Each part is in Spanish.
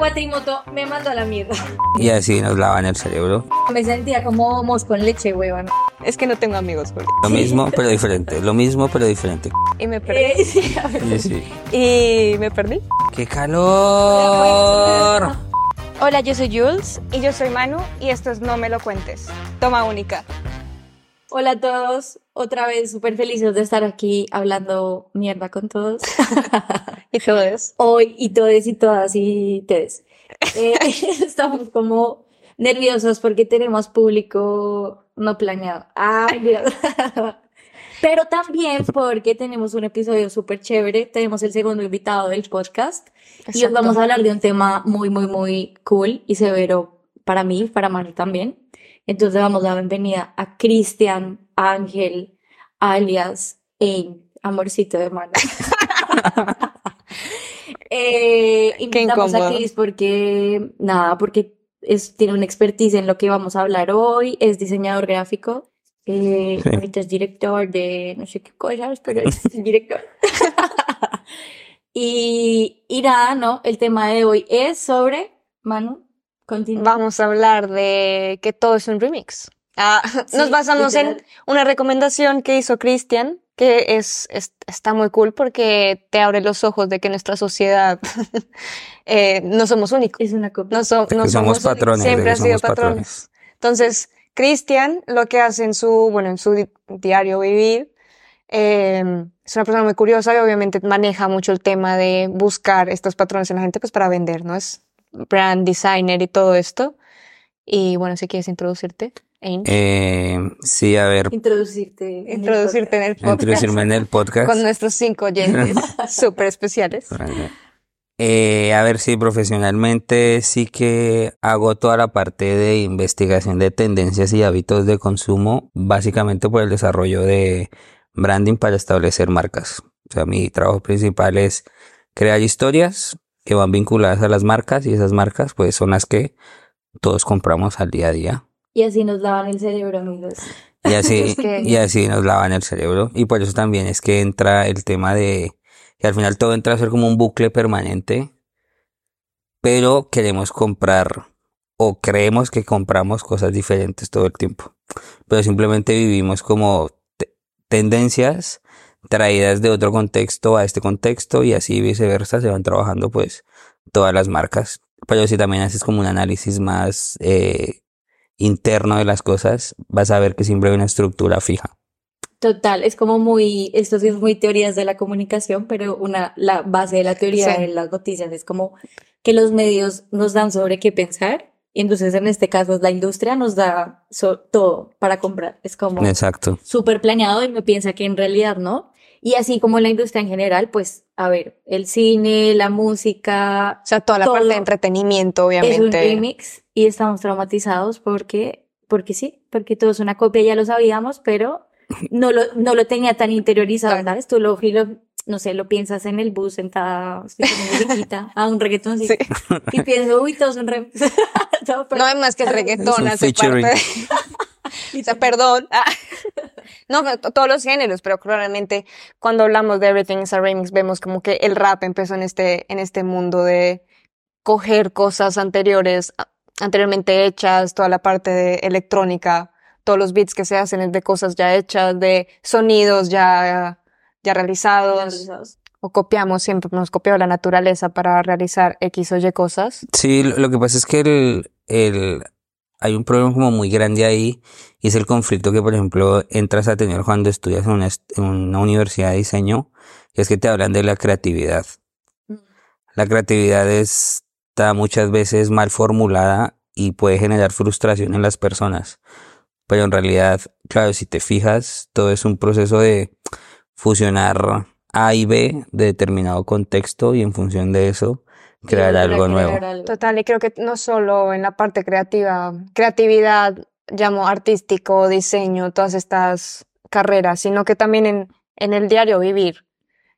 Cuatrimoto me mandó a la mierda. Y así nos lavan el cerebro. Me sentía como mos con leche, huevón. Es que no tengo amigos, güey. Lo mismo, pero diferente. Lo mismo, pero diferente. Y me perdí. Eh, sí, a ver. Sí, sí. Y me perdí. ¡Qué calor! Hola, yo soy Jules. Y yo soy Manu. Y esto es No Me Lo Cuentes. Toma única. Hola a todos, otra vez súper felices de estar aquí hablando mierda con todos. Y todo es. Hoy y todes y todas y tedes. Eh, estamos como nerviosos porque tenemos público no planeado. Ay, Dios. Pero también porque tenemos un episodio súper chévere. Tenemos el segundo invitado del podcast. Y os vamos a hablar de un tema muy, muy, muy cool y severo para mí, para Manu también. Entonces damos la bienvenida a Cristian Ángel, alias en Amorcito de Mano. eh, invitamos a. Cris porque, nada, porque es, tiene una expertise en lo que vamos a hablar hoy, es diseñador gráfico, eh, Sí. ahorita es director de no sé qué cosas, pero es el director. y, y nada, ¿no? El tema de hoy es sobre, Manu, continúa. Vamos a hablar de que todo es un remix. Ah, nos basamos en una recomendación que hizo Cristian, que es, es- está muy cool porque te abre los ojos de que nuestra sociedad eh, no somos únicos. Es una copia. No, so- somos patrones, Siempre que ha sido patrones. patrones. Entonces, Cristian lo que hace en su, bueno, en su di- diario vivir, eh, es una persona muy curiosa y obviamente maneja mucho el tema de buscar estos patrones en la gente pues para vender, ¿no? Es brand designer y todo esto. Y bueno, si quieres introducirte, Ain. Eh, sí, a ver, Introducirte. en el introducirte en el podcast introducirme en el podcast. con nuestros cinco oyentes súper especiales. Eh, a ver si profesionalmente sí que hago toda la parte de investigación de tendencias y hábitos de consumo, básicamente por el desarrollo de branding para establecer marcas. O sea, mi trabajo principal es crear historias que van vinculadas a las marcas y esas marcas pues son las que todos compramos al día a día. Y así nos lavan el cerebro, amigos. Y así, Es que- y así nos lavan el cerebro. Y por eso también es que entra el tema de que al final todo entra a ser como un bucle permanente, pero queremos comprar o creemos que compramos cosas diferentes todo el tiempo. Pero simplemente vivimos como te- tendencias traídas de otro contexto a este contexto y así viceversa se van trabajando pues todas las marcas. Pero si también haces como un análisis más eh, interno de las cosas, vas a ver que siempre hay una estructura fija. Total, es como muy, esto sí es muy teorías de la comunicación, pero una, la base de la teoría Sí. de las noticias es como que los medios nos dan sobre qué pensar, y entonces en este caso la industria nos da so- todo para comprar. Es como Exacto. súper planeado y me piensa que en realidad no. Y así como la industria en general, pues, a ver, el cine, la música, O sea, toda la Todo parte de entretenimiento, es un obviamente. remix y estamos traumatizados porque, porque sí, porque todo es una copia, ya lo sabíamos, pero no lo, no lo tenía tan interiorizado. ¿sabes? Tú lo, lo- no sé, lo piensas en el bus sentada, escuchando musiquita, a un reggaetón, Sí. y pienso, uy, todo es un remix. No, pero- No es más que el reggaetón Es hace featuring. parte. O sea, perdón. Ah. No, no, to- todos los géneros, pero claramente cuando hablamos de Everything is a Remix vemos como que el rap empezó en este, en este mundo de coger cosas anteriores, anteriormente hechas, toda la parte de electrónica, todos los beats que se hacen es de cosas ya hechas, de sonidos ya, ya realizados, o copiamos, siempre hemos copiado la naturaleza para realizar X o Y cosas. Sí, lo lo que pasa es que el, el, hay un problema como muy grande ahí y es el conflicto que, por ejemplo, entras a tener cuando estudias en una, en una universidad de diseño, y es que te hablan de la creatividad. Mm. La creatividad está muchas veces mal formulada y puede generar frustración en las personas. Pero en realidad, claro, si te fijas, todo es un proceso de fusionar A y B de determinado contexto y en función de eso crear algo crear nuevo. algo. Total, y creo que no solo en la parte creativa, creatividad, llamo artístico, diseño, todas estas carreras, sino que también en, en el diario vivir.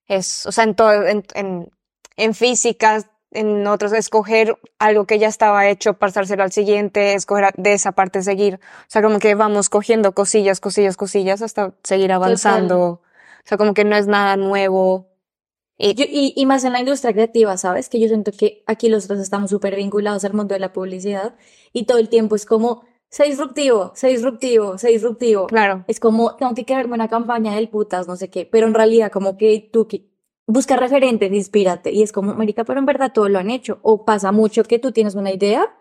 Es, o sea, en todo, en, en, en física, en otros, escoger algo que ya estaba hecho, pasárselo al siguiente, escoger a- de esa parte seguir. O sea, como que vamos cogiendo cosillas, cosillas, cosillas hasta seguir avanzando. O sea, como que no es nada nuevo. Y- Yo- y, y más en la industria creativa, ¿sabes? Que yo siento que aquí los dos estamos súper vinculados al mundo de la publicidad y todo el tiempo es como, sé disruptivo, sé disruptivo, sé disruptivo. Claro. Es como, tengo que crearme una campaña del putas, no sé qué, pero en realidad como que tú que busca referentes, inspírate y es como, marica, pero en verdad todo lo han hecho. O pasa mucho que tú tienes una idea,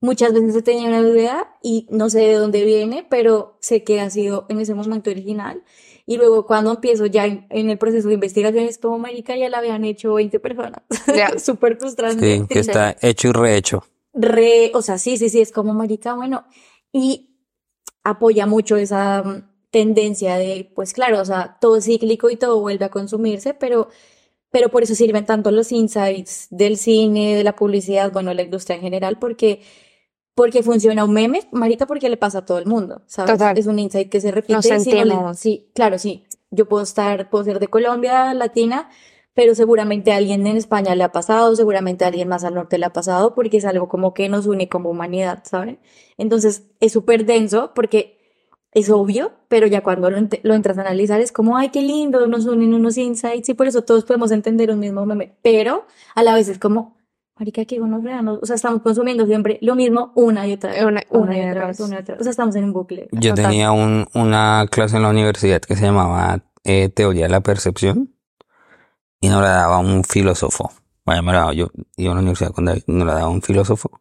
muchas veces se tenía una idea y no sé de dónde viene, pero sé que ha sido en ese momento original. Y luego cuando empiezo ya en, en el proceso de investigación es como, marica, ya la habían hecho 20 personas. Ya. Súper frustrante. Sí, que está hecho y rehecho. Re, o sea, sí, sí, sí, es como marica, bueno, y apoya mucho esa mm, tendencia de, pues claro, o sea, todo es cíclico y todo vuelve a consumirse, pero, pero por eso sirven tanto los insights del cine, de la publicidad, bueno, la industria en general, porque, porque funciona un meme, marica, porque le pasa a todo el mundo, ¿sabes? Total. Es un insight que se repite. Nos y si no sentimos. sí, claro, sí. Yo puedo estar, puedo ser de Colombia, latina, pero seguramente a alguien en España le ha pasado, seguramente a alguien más al norte le ha pasado, porque es algo como que nos une como humanidad, ¿saben? Entonces es súper denso porque es obvio, pero ya cuando lo, lo entras a analizar es como, ay, qué lindo, nos unen unos insights y por eso todos podemos entender un mismo meme, pero a la vez es como, marica, que uno o sea, estamos consumiendo siempre lo mismo una y otra vez, Una- una, una y otra vez, vez. una y otra vez, o sea, estamos en un bucle. Yo Total. tenía un- una clase en la universidad que se llamaba eh, Teoría de la Percepción y nos la daba un filósofo. Bueno, me la daba yo, iba a la universidad con David, nos la daba un filósofo.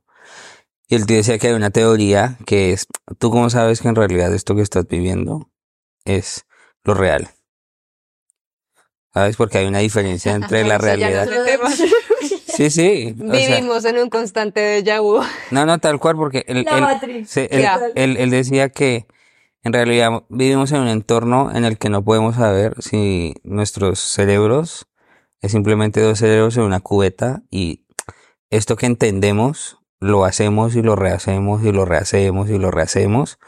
Y él te decía que hay una teoría que es, ¿tú cómo sabes que en realidad esto que estás viviendo es lo real? ¿Sabes? Porque hay una diferencia entre la realidad. Sí, sí. sea, Vivimos en un constante déjà vu. no, no, tal cual, porque él, él- él decía que en realidad vivimos en un entorno en el que no podemos saber si nuestros cerebros es simplemente dos cerebros en una cubeta y esto que entendemos lo hacemos y lo rehacemos y lo rehacemos y lo rehacemos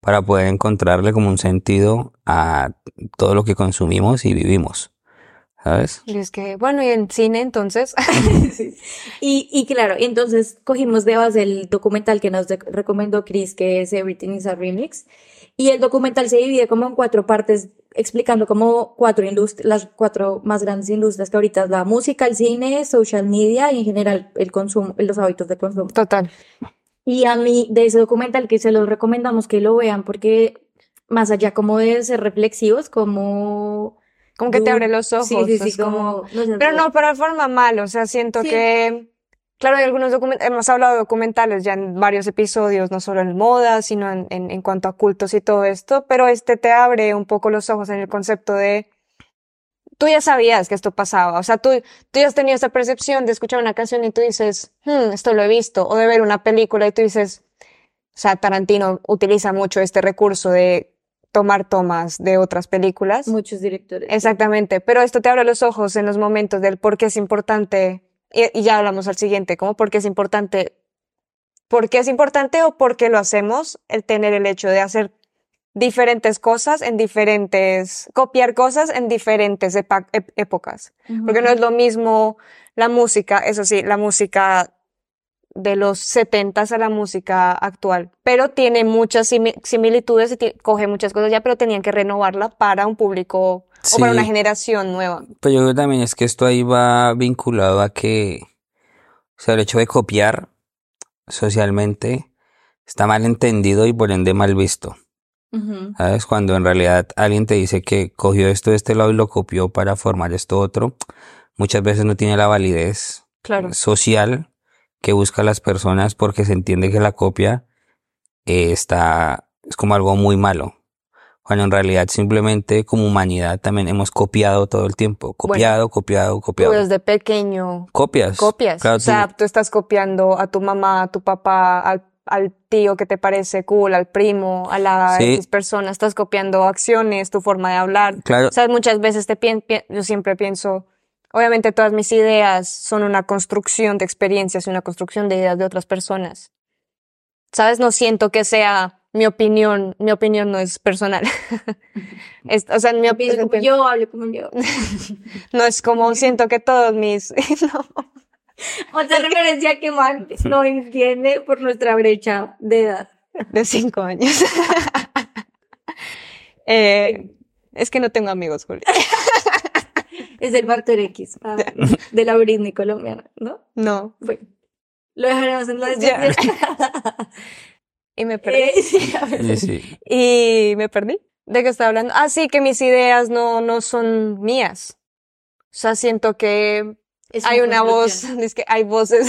para poder encontrarle como un sentido a todo lo que consumimos y vivimos. ¿Sabes? Y es que, bueno, y en cine entonces. Sí. Y, y claro, entonces cogimos de base el documental que nos recomendó Chris, que es Everything is a Remix. Y el documental se divide como en cuatro partes, explicando como cuatro indust- las cuatro más grandes industrias que ahorita es la música, el cine, social media y en general el consumo, los hábitos de consumo. Total. Y a mí, de ese documental que se los recomendamos que lo vean, porque más allá como de ser reflexivos, como... Como que te abre los ojos. Sí, sí, sí, como- Pero no, pero de forma mal, o sea, siento Sí. que, claro, hay algunos documentales, hemos hablado de documentales ya en varios episodios, no solo en moda, sino en, en, en cuanto a cultos y todo esto, pero este te abre un poco los ojos en el concepto de, tú ya sabías que esto pasaba, o sea, tú, tú ya has tenido esa percepción de escuchar una canción y tú dices, hmm, esto lo he visto, o de ver una película y tú dices, o sea, Tarantino utiliza mucho este recurso de tomar tomas de otras películas. Muchos directores. Exactamente, pero esto te abre los ojos en los momentos del por qué es importante, y, y ya hablamos al siguiente, como por qué es importante, por qué es importante o por qué lo hacemos, el tener el hecho de hacer diferentes cosas en diferentes, copiar cosas en diferentes ep- épocas, porque no es lo mismo la música, eso sí, la música de los setentas a la música actual, pero tiene muchas simi- similitudes y coge muchas cosas ya, pero tenían que renovarla para un público o para una generación nueva. Pero yo creo también es que esto ahí va vinculado a que, o sea, el hecho de copiar socialmente está mal entendido y por ende mal visto. ¿Sabes? Cuando en realidad alguien te dice que cogió esto de este lado y lo copió para formar esto otro, muchas veces no tiene la validez Claro. social que buscan las personas porque se entiende que la copia eh, está, es como algo muy malo. Cuando en realidad simplemente como humanidad también hemos copiado todo el tiempo. Copiado, copiado, Tú copiado. desde pequeño Copias. copias. Claro, o sea, tú- tú estás copiando a tu mamá, a tu papá, al, al tío que te parece cool, al primo, a la Sí. X persona. Estás copiando acciones, tu forma de hablar. claro, O sea, muchas veces te pien- pien- yo siempre pienso, obviamente todas mis ideas son una construcción de experiencias y una construcción de ideas de otras personas. ¿Sabes? No siento que sea mi opinión, mi opinión no es personal. Es- o sea, mi Pienso como opinión yo, hablo como yo. no es como siento que todos mis... no. Otra referencia que Mark no entiende por nuestra brecha de edad. de cinco años. Eh, es que no tengo amigos, Julia. Es el Factor X ah, de la Britney colombiana, ¿no? No. Bueno, lo dejaremos en la descripción. Y me perdí. Eh, sí. Sí, sí. Y me perdí. ¿De qué estaba hablando? Ah, sí, que mis ideas no, no son mías. O sea, siento que Es hay una voz, es que hay voces.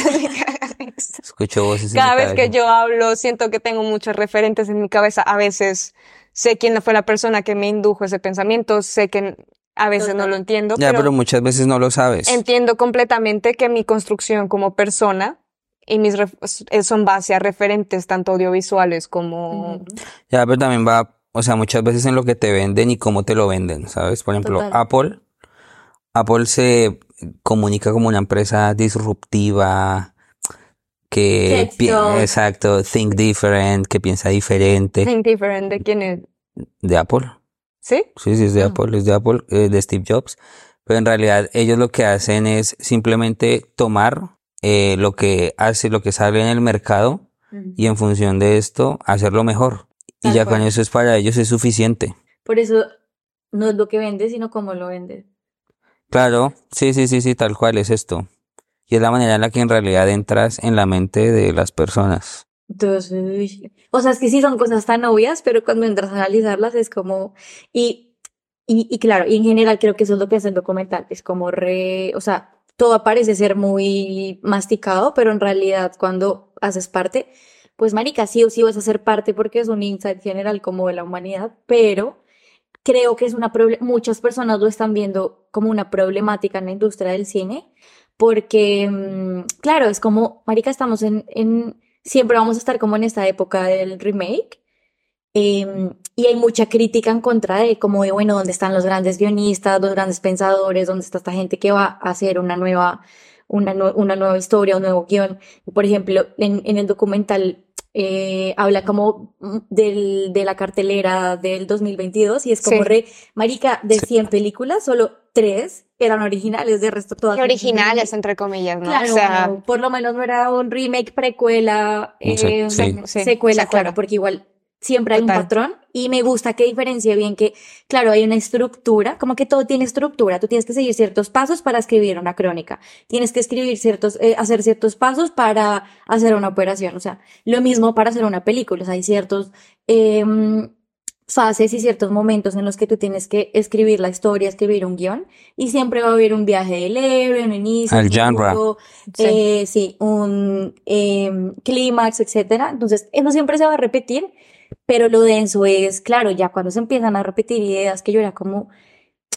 Escucho voces Cada vez que yo hablo, siento que tengo muchos referentes en mi cabeza. A veces sé quién fue la persona que me indujo ese pensamiento, sé que a veces no lo entiendo, Ya, pero, pero muchas veces no lo sabes. entiendo completamente que mi construcción como persona y mis eh, son base a referentes tanto audiovisuales como. Ya, pero también va, o sea, muchas veces en lo que te venden y cómo te lo venden, ¿sabes? Por ejemplo, Total. Apple, Apple se comunica como una empresa disruptiva, que, exacto, think different, que piensa diferente. Think Different de quién es. De Apple. ¿Sí? Sí, sí, es de Ah. Apple, es de Apple, eh, de Steve Jobs. Pero en realidad ellos lo que hacen es simplemente tomar eh, lo que hace, lo que sale en el mercado y en función de esto hacerlo mejor. Y ya cual. con eso es para ellos es suficiente. Por eso no es lo que vende, sino cómo lo vende. Claro, sí, sí, sí, sí, tal cual es esto. Y es la manera en la que en realidad entras en la mente de las personas. Entonces, o sea, es que sí son cosas tan obvias, pero cuando entras a analizarlas es como, y, y, y claro, y en general creo que eso es lo que hace el documental, es como re, o sea, todo parece ser muy masticado, pero en realidad cuando haces parte, pues marica, sí o sí vas a ser parte porque es un insight general como de la humanidad, pero creo que es una muchas personas lo están viendo como una problemática en la industria del cine, porque, mm, claro, es como, marica, estamos en, siempre vamos a estar como en esta época del remake, em, y hay mucha crítica en contra de, como de, bueno, ¿dónde están los grandes guionistas, los grandes pensadores, dónde está esta gente que va a hacer una nueva, una, una nueva historia, un nuevo guion? Por ejemplo, en, en el documental eh, habla como mm, del, de la cartelera del 2022 y es como Sí. re, marica, de Sí. 100 películas, solo 3 eran originales, de resto todas originales, entre comillas, ¿no? Claro, o sea, bueno, por lo menos no era un remake, precuela, eh, sí. Sí, secuela, claro, porque igual siempre hay un patrón y me gusta que diferencie bien que, claro, hay una estructura, como que todo tiene estructura, tú tienes que seguir ciertos pasos para escribir una crónica, tienes que escribir ciertos, eh, hacer ciertos pasos para hacer una operación, o sea, lo mismo para hacer una película, o sea, hay ciertos em, fases y ciertos momentos en los que tú tienes que escribir la historia, escribir un guion, y siempre va a haber un viaje del héroe, un inicio, Al un Sí. eh, sí, un em, clímax, etcétera. Entonces, eso siempre se va a repetir, pero lo denso es, claro, ya cuando se empiezan a repetir ideas que yo era como,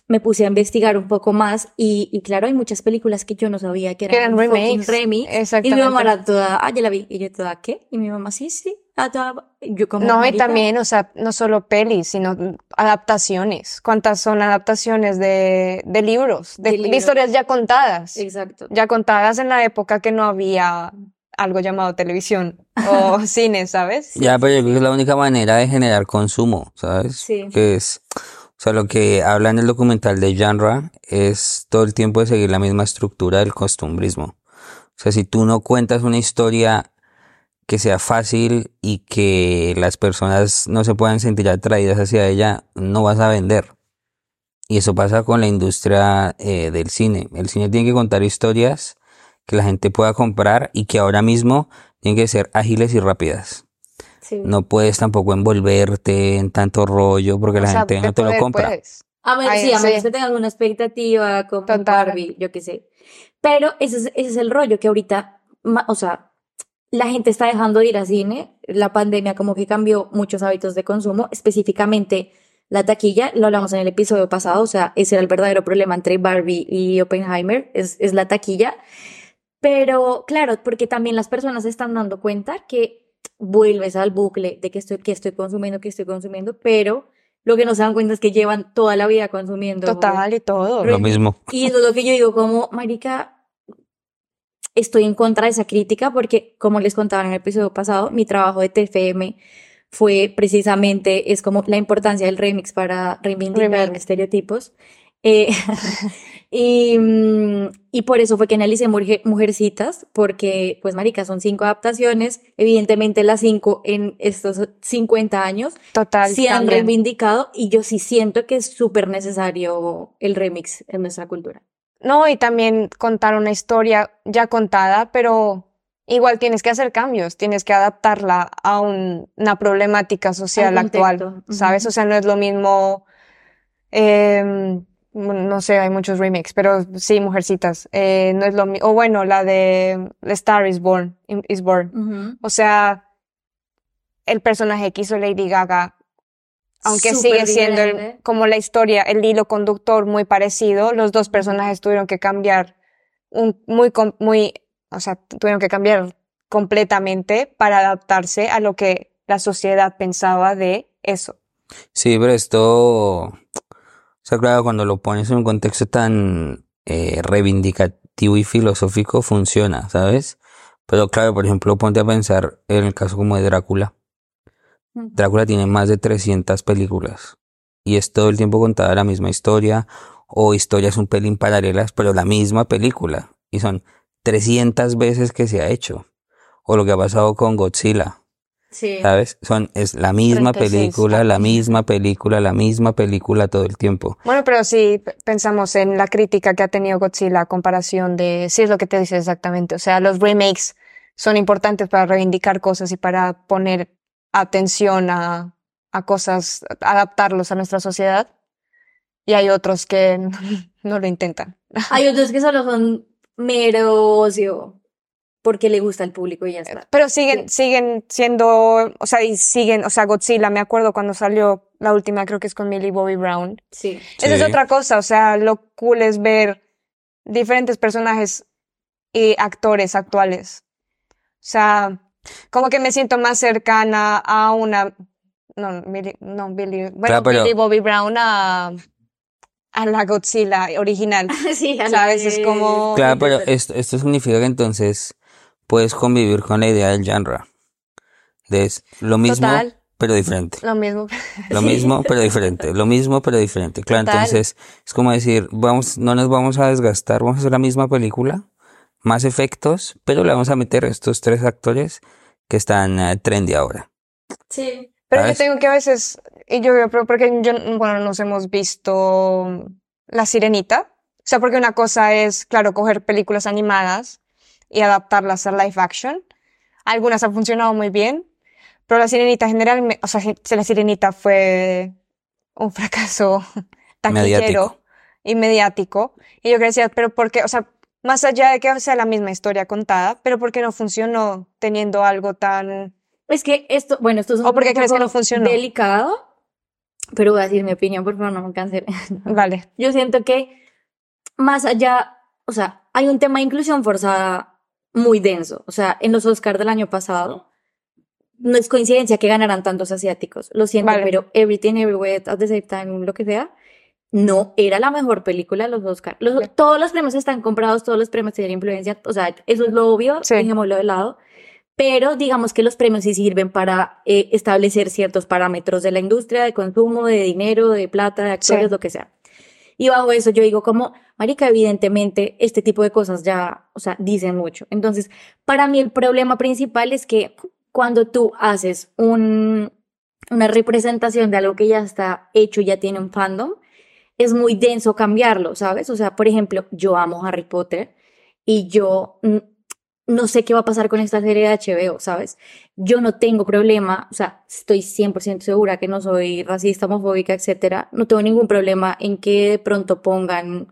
me puse a investigar un poco más y, y claro, hay muchas películas que yo no sabía que que eran, eran remakes. remix. Y mi mamá era toda, ah, ya la vi, y yo toda, ¿qué? Y mi mamá, sí, sí, ah, toda, yo como, No, y también, o sea, no solo pelis, sino adaptaciones. ¿Cuántas son adaptaciones de, de libros, de, De de libros. historias ya contadas? Exacto. Ya contadas en la época que no había algo llamado televisión o cine, ¿sabes? Ya, pero yo creo que es la única manera de generar consumo, ¿sabes? Sí. Que es, o sea, lo que habla en el documental de genre es todo el tiempo de seguir la misma estructura del costumbrismo. O sea, si tú no cuentas una historia que sea fácil y que las personas no se puedan sentir atraídas hacia ella, no vas a vender. Y eso pasa con la industria eh, del cine. El cine tiene que contar historias que la gente pueda comprar y que ahora mismo tienen que ser ágiles y rápidas. Sí. No puedes tampoco envolverte en tanto rollo porque O la sea, gente no te lo compra. pues. A menos, Ay, sí, a sí. menos que tengas una expectativa como Total. Barbie, yo qué sé. Pero ese es, ese es el rollo que ahorita, o sea, la gente está dejando de ir al cine. La pandemia como que cambió muchos hábitos de consumo, específicamente la taquilla. Lo hablamos en el episodio pasado, o sea, ese era el verdadero problema entre Barbie y Oppenheimer, es, es la taquilla. Pero claro, porque también las personas se están dando cuenta que vuelves al bucle de que estoy, que estoy consumiendo, que estoy consumiendo, pero lo que no se dan cuenta es que llevan toda la vida consumiendo. Total y todo. Lo mismo. Y eso es lo que yo digo, como, marica, estoy en contra de esa crítica porque, como les contaba en el episodio pasado, mi trabajo de TFM fue precisamente, es como la importancia del remix para reivindicar Remake. estereotipos. Eh, y, mm, y por eso fue que analicé Mujer- Mujercitas, porque, pues, marica, son cinco adaptaciones. Evidentemente, las cinco en estos 50 años Total. sí han también. reivindicado y yo sí siento que es súper necesario el remix en nuestra cultura. No, y también contar una historia ya contada, pero igual tienes que hacer cambios, tienes que adaptarla a un- una problemática social Al actual, ¿sabes? O sea, no es lo mismo, em, no sé, hay muchos remakes, pero sí, Mujercitas, eh, no es lo mismo, o bueno, la de The Star is Born, is Born. O sea, el personaje que hizo Lady Gaga, aunque sigue siendo el- como la historia, el hilo conductor muy parecido, los dos personajes tuvieron que cambiar un, muy, muy, o sea, tuvieron que cambiar completamente para adaptarse a lo que la sociedad pensaba de eso. Sí, pero esto, o sea, claro, cuando lo pones en un contexto tan eh, reivindicativo y filosófico, funciona, ¿sabes? Pero claro, por ejemplo, ponte a pensar en el caso como de Drácula. Drácula tiene más de 300 películas y es todo el tiempo contada la misma historia o historias un pelín paralelas, pero la misma película. Y son 300 veces que se ha hecho. O lo que ha pasado con Godzilla. Sí. ¿Sabes? Son, es la misma 36, película, la misma película, la misma película todo el tiempo. Bueno, pero si pensamos en la crítica que ha tenido Godzilla a comparación de, sí es lo que te dice exactamente, o sea, los remakes son importantes para reivindicar cosas y para poner atención a, a cosas, adaptarlos a nuestra sociedad. Y hay otros que no lo intentan. Hay otros que solo son mero ocio porque le gusta al público y ya está. Pero siguen, siguen siendo, o sea, y siguen, o sea, Godzilla, me acuerdo cuando salió la última, creo que es con Millie Bobby Brown. Sí. Esa es otra cosa, o sea, lo cool es ver diferentes personajes y actores actuales. O sea, como que me siento más cercana a una, no, Millie- no, Billy, bueno, Claro, pero- Millie Bobby Brown a, a la Godzilla original. sí, a la ¿Sabes? Es como- Claro, pero esto, esto significa que entonces puedes convivir con la idea del genre. De es lo mismo, Total. pero diferente. Lo mismo. Lo mismo, pero diferente. Lo mismo, pero diferente. Claro, Total. entonces es como decir, vamos, no nos vamos a desgastar, vamos a hacer la misma película, más efectos, pero le vamos a meter estos tres actores que están eh, trendy ahora. Sí. Pero yo tengo que a veces, y yo, pero porque yo, bueno, nos hemos visto La Sirenita. O sea, porque una cosa es, claro, coger películas animadas y adaptarlas a live action. Algunas han funcionado muy bien, pero La Sirenita generalmente, o sea, La Sirenita fue un fracaso taquillero Mediático. y mediático. Y yo decía, pero ¿por qué? O sea, más allá de que sea la misma historia contada, pero ¿por qué no funcionó teniendo algo tan... Es que esto, bueno, esto es un ¿O por qué un crees que no funcionó? delicado, pero voy a decir mi opinión, por favor, no me cancelen. Vale. Yo siento que más allá, o sea, hay un tema de inclusión forzada muy denso. O sea, en los Oscars del año pasado, no es coincidencia que ganaran tantos asiáticos. Lo siento, Vale. pero Everything Everywhere at the Same Time, lo que sea, no era la mejor película de los Oscars. Los-. Todos los premios están comprados, todos los premios tienen influencia. O sea, eso es lo obvio, Sí. dejémoslo de lado. Pero digamos que los premios sí sirven para eh, establecer ciertos parámetros de la industria, de consumo, de dinero, de plata, de actores, Sí. lo que sea. Y bajo eso yo digo como, marica, evidentemente este tipo de cosas ya, o sea, dicen mucho. Entonces, para mí el problema principal es que cuando tú haces un, una representación de algo que ya está hecho, ya tiene un fandom, es muy denso cambiarlo, ¿sabes? O sea, por ejemplo, yo amo Harry Potter y yo no sé qué va a pasar con esta serie de HBO, ¿sabes? Yo no tengo problema, o sea, estoy 100% segura que no soy racista, homofóbica, etcétera. No tengo ningún problema en que de pronto pongan,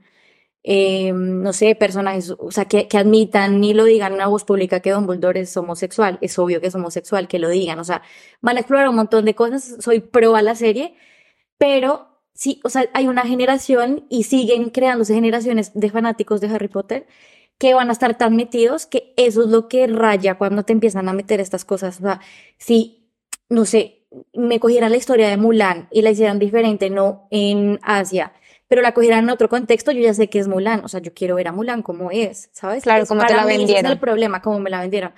eh, no sé, personajes, o sea, que, admitan y lo digan en una voz pública que Dumbledore es homosexual. Es obvio que es homosexual, que lo digan. O sea, van a explorar un montón de cosas. Soy pro a la serie, pero sí, o sea, hay una generación y siguen creándose generaciones de fanáticos de Harry Potter que van a estar tan metidos que eso es lo que raya cuando te empiezan a meter estas cosas. O sea, si, no sé, me cogieran la historia de Mulan y la hicieran diferente, no en Asia, pero la cogieran en otro contexto, yo ya sé que es Mulan. O sea, yo quiero ver a Mulan como es, ¿sabes? Claro, Es- como te la mí ese vendieron. es el problema, como me la vendieron.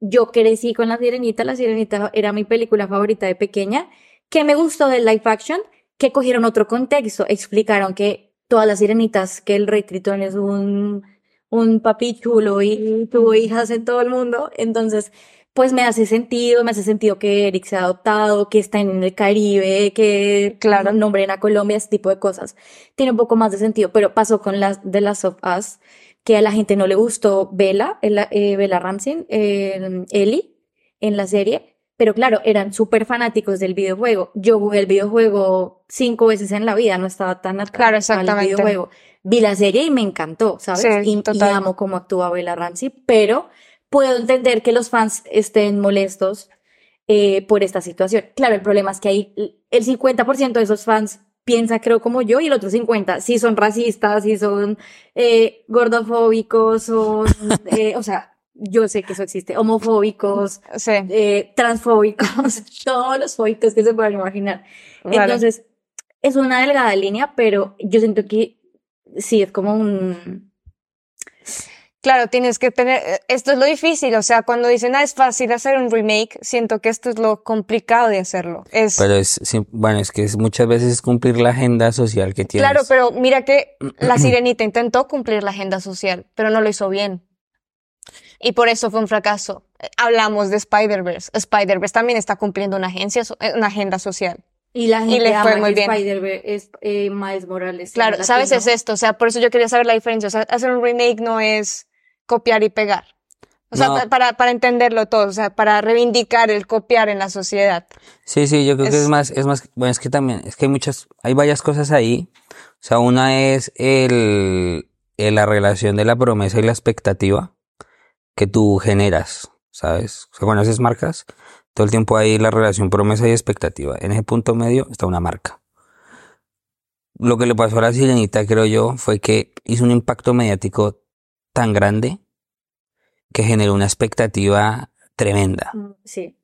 Yo crecí con La Sirenita, La Sirenita era mi película favorita de pequeña, que me gustó del live action, que cogieron otro contexto, explicaron que todas las sirenitas, que el rey Tritón es un, un papi chulo y tuvo hijas en todo el mundo, entonces pues me hace sentido, me hace sentido que Eric se ha adoptado, que está en el Caribe, que Claro. nombren a Colombia, ese tipo de cosas. Tiene un poco más de sentido, pero pasó con las de las of Us, que a la gente no le gustó Bella, el- eh, Bella Ramsey, eh, Ellie, en la serie, pero claro, eran súper fanáticos del videojuego. Yo jugué el videojuego cinco veces en la vida, no estaba tan atrás Claro, al videojuego. Vi la serie y me encantó, ¿sabes? Sí, y, amo cómo actúa Bella Ramsey, pero puedo entender que los fans estén molestos eh, por esta situación. Claro, el problema es que ahí el 50% de esos fans piensa, creo, como yo, y el otro 50% sí son racistas, sí son eh, gordofóbicos, son, eh, o sea, yo sé que eso existe, homofóbicos, Sí, eh, transfóbicos, todos los fóbicos que se puedan imaginar. vale. Entonces, es una delgada línea, pero yo siento que sí, es como un... Claro, tienes que tener, eh, esto es lo difícil, o sea, cuando dicen, ah, es fácil hacer un remake, siento que esto es lo complicado de hacerlo. Es, Pero es, sim- bueno, es que es, muchas veces es cumplir la agenda social que tienes. claro, pero mira que La Sirenita intentó cumplir la agenda social, pero no lo hizo bien. Y por eso fue un fracaso. Eh, Hablamos de Spider-Verse. Spider-Verse también está cumpliendo una, agencia, eh, una agenda social. Y la gente le fue ama muy bien. Spider-Man es eh, Miles Morales. Claro, ¿sabes? Es esto, o sea, por eso yo quería saber la diferencia. O sea, hacer un remake no es copiar y pegar. O sea, No. pa- para, para entenderlo todo, o sea, para reivindicar el copiar en la sociedad. Sí, sí, yo creo que Es- es más, es más, bueno, es que también, es que hay muchas, hay varias cosas ahí. O sea, una es el, el- la relación de la promesa y la expectativa que tú generas, ¿sabes? O sea, cuando haces marcas, todo el tiempo hay la relación promesa y expectativa. En ese punto medio está una marca. Lo que le pasó a la Sirenita, creo yo, fue que hizo un impacto mediático tan grande que generó una expectativa tremenda. Mm, Sí.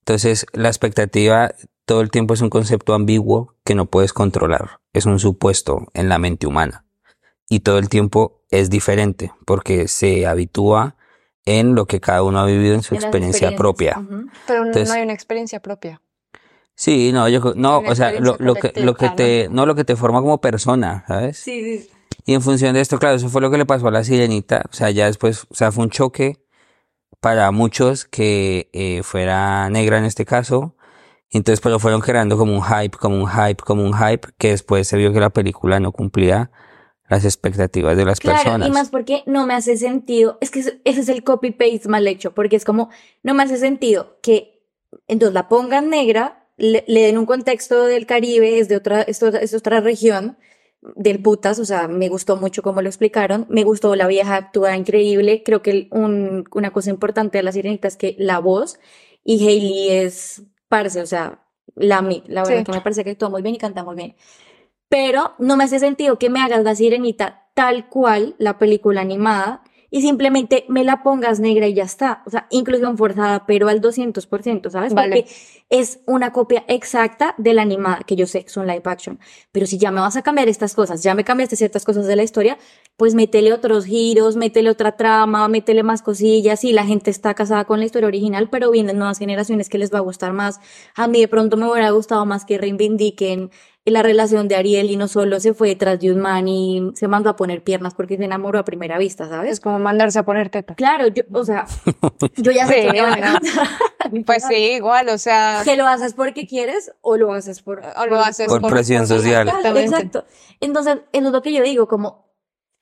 Entonces, la expectativa todo el tiempo es un concepto ambiguo que no puedes controlar. Es un supuesto en la mente humana. Y todo el tiempo es diferente porque se habitúa en lo que cada uno ha vivido en su En experiencia propia. Pero no- Entonces- no hay una experiencia propia. Sí, no, yo, creo- no, o sea, lo, lo que, lo que te, no, lo que te forma como persona, ¿sabes? Sí, sí. Y en función de esto, claro, eso fue lo que le pasó a la sirenita. O sea, ya después, o sea, fue un choque para muchos que eh, fuera negra en este caso. Entonces, pero fueron creando como un hype, como un hype, como un hype, que después se vio que la película no cumplía las expectativas de las Claro, personas. y más porque no me hace sentido, es que ese es el copy-paste mal hecho, porque es como, no me hace sentido que entonces la pongan negra, le, le den un contexto del Caribe, es de otra, es, otra- es otra región del putas, o sea, me gustó mucho cómo lo explicaron, me gustó la vieja actúa increíble, creo que el- un- una cosa importante de la sirenita es que la voz y Hailey es parce, o sea, la mi, la verdad Sí. que me parece que actúa muy bien y canta muy bien. Pero no me hace sentido que me hagas la sirenita tal cual la película animada y simplemente me la pongas negra y ya está. O sea, inclusión forzada, pero al 200%, ¿sabes? Vale. Porque es una copia exacta de la animada, que yo sé un live action. Pero si ya me vas a cambiar estas cosas, ya me cambiaste ciertas cosas de la historia, pues métele otros giros, métele otra trama, métele más cosillas. Y la gente está casada con la historia original, pero vienen nuevas generaciones que les va a gustar más. A mí de pronto me hubiera gustado más que reivindiquen la relación de Ariel y no solo se fue detrás de un man y se mandó a poner piernas porque se enamoró a primera vista, ¿sabes? Es como mandarse a poner teta. Claro, yo, o sea, yo ya sé Sí, que me van a bueno. contar. Pues sí, igual, o sea, Que lo haces porque quieres o lo haces por, o lo haces Por presión social. Exacto, exacto. Entonces, eso es lo que yo digo, como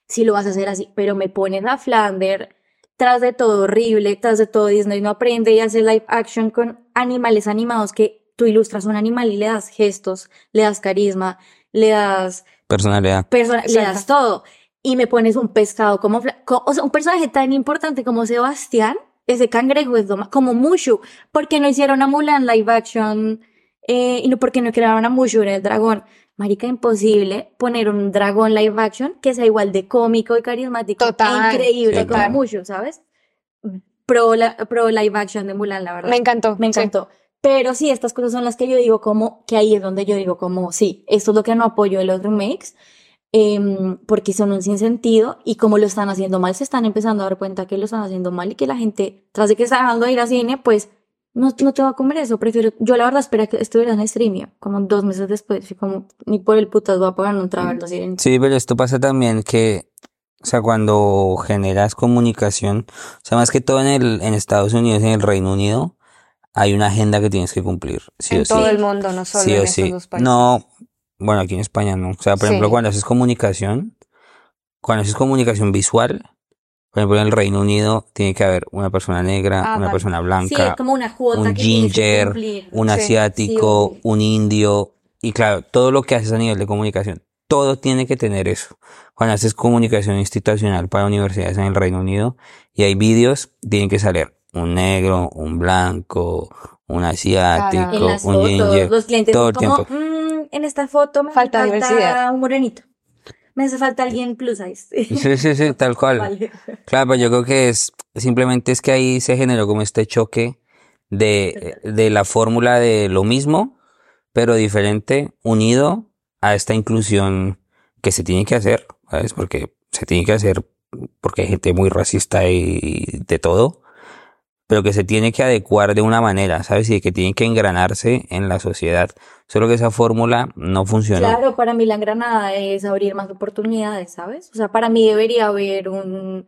si lo vas a hacer así, pero me pones a Flander tras de todo horrible, tras de todo Disney no aprende y hace live action con animales animados que tú ilustras un animal y le das gestos, le das carisma, le das Personalidad. persona, le das todo. Y me pones un pescado como, o sea, un personaje tan importante como Sebastián, ese cangrejo es como Mushu. ¿Por qué no hicieron a Mulan live action? Eh, y no, ¿por qué no crearon a Mushu en el dragón? Marica, imposible poner un dragón live action que sea igual de cómico y carismático. Total, e increíble total. como Mushu, ¿sabes? Pro, la- pro live action de Mulan, la verdad. me encantó. Me sí. Pero sí, estas cosas son las que yo digo como, que ahí es donde yo digo como, sí, esto es lo que no apoyo de los remakes, em, porque son un sinsentido y como lo están haciendo mal, se están empezando a dar cuenta que lo están haciendo mal y que la gente, tras de que está dejando de ir a cine, pues no, no te va a comer eso, prefiero, yo la verdad esperé que estuviera en streaming, como dos meses después, como, ni por el putas voy a pagar un trabajo. Sí, pero esto pasa también que, o sea, cuando generas comunicación, o sea, más que todo en el, en Estados Unidos, en el Reino Unido, hay una agenda que tienes que cumplir, sí en o sí. todo el mundo, no solo Sí en esos sí. dos países. No, bueno, aquí en España no. O sea, por ejemplo, cuando haces comunicación, cuando haces comunicación visual, por ejemplo, en el Reino Unido tiene que haber una persona negra, Ah, una vale. persona blanca, como una un que tienes que ginger, un asiático, Sí, un indio, y claro, todo lo que haces a nivel de comunicación, todo tiene que tener eso. Cuando haces comunicación institucional para universidades en el Reino Unido y hay vídeos, tienen que salir un negro, un blanco, un asiático, En las un fotos, ginger, los clientes todo son el como, tiempo. "Mm, en esta foto me Falta falta, diversidad". un morenito. Me hace falta alguien plus size. Sí, sí, sí, tal cual. Vale. Claro, pero yo creo que es simplemente es que ahí se generó como este choque de, de la fórmula de lo mismo, pero diferente, unido a esta inclusión que se tiene que hacer, ¿sabes? Porque se tiene que hacer porque hay gente muy racista y de todo, pero que se tiene que adecuar de una manera, ¿sabes? Y que tiene que engranarse en la sociedad. Solo que esa fórmula no funcionó. Claro, para mí la granada es abrir más oportunidades, ¿sabes? O sea, para mí debería haber un,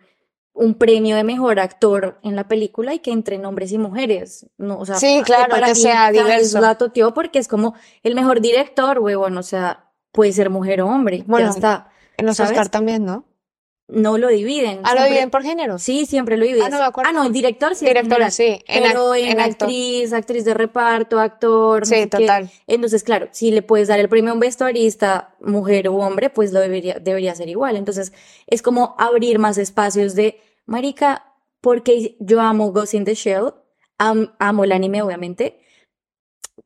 un premio de mejor actor en la película y que entren hombres y mujeres. No, o sea, Sí, claro, para que mí, sea diverso. es la toteó porque es como el mejor director, huevón, o sea, puede ser mujer o hombre, Bueno, ya está. En los ¿sabes? Oscar también, ¿no? No lo dividen. Ah, lo dividen por género. Sí, siempre lo dividen. Ah, no me acuerdo. Ah, no, director sí es Director, general, sí. En, Pero en, actriz, actriz de reparto, actor, no Sí, qué. total. Entonces, claro, si le puedes dar el premio a un vestuarista, mujer u hombre, pues lo debería, debería ser igual. Entonces, es como abrir más espacios de, marica, porque yo amo Ghost in the Shell, am- amo el anime, obviamente,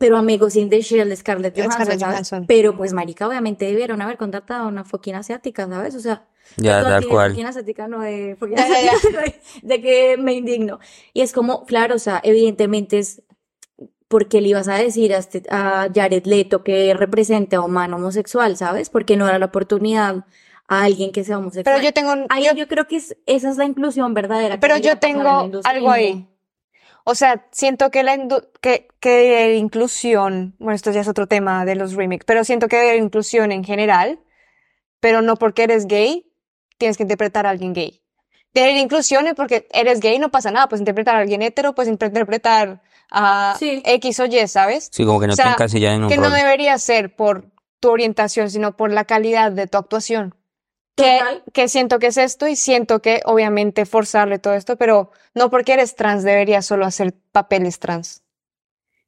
pero amé Ghost in the Shell de Scarlett De Johansson, Scarlett. Johansson. Pero, pues, marica, obviamente debieron haber contratado a una foquina asiática, ¿sabes? O sea, Ya, tal cual. foquina asiática, no de foquina Ya, ya, ya. de- que me indigno. Y es como, claro, o sea, evidentemente es porque le ibas a decir a, este, a Jared Leto que represente a un man homosexual, ¿sabes? Porque no da la oportunidad a alguien que sea homosexual. Pero yo tengo, Ahí yo- yo creo que es- esa es la inclusión verdadera. que pero yo tengo algo ahí. O sea, siento que la que, que inclusión, bueno, esto ya es otro tema de los remakes, pero siento que de inclusión en general, pero no porque eres gay, tienes que interpretar a alguien gay. Tener inclusión es porque eres gay, no pasa nada, pues interpretar a alguien hetero, pues interpretar a Sí. X o Y, ¿sabes? Sí, como que no O sea, te encasillan en un que no rol. debería ser por tu orientación, sino por la calidad de tu actuación. Que, que siento que es esto y siento que obviamente forzarle todo esto, pero no porque eres trans deberías solo hacer papeles trans.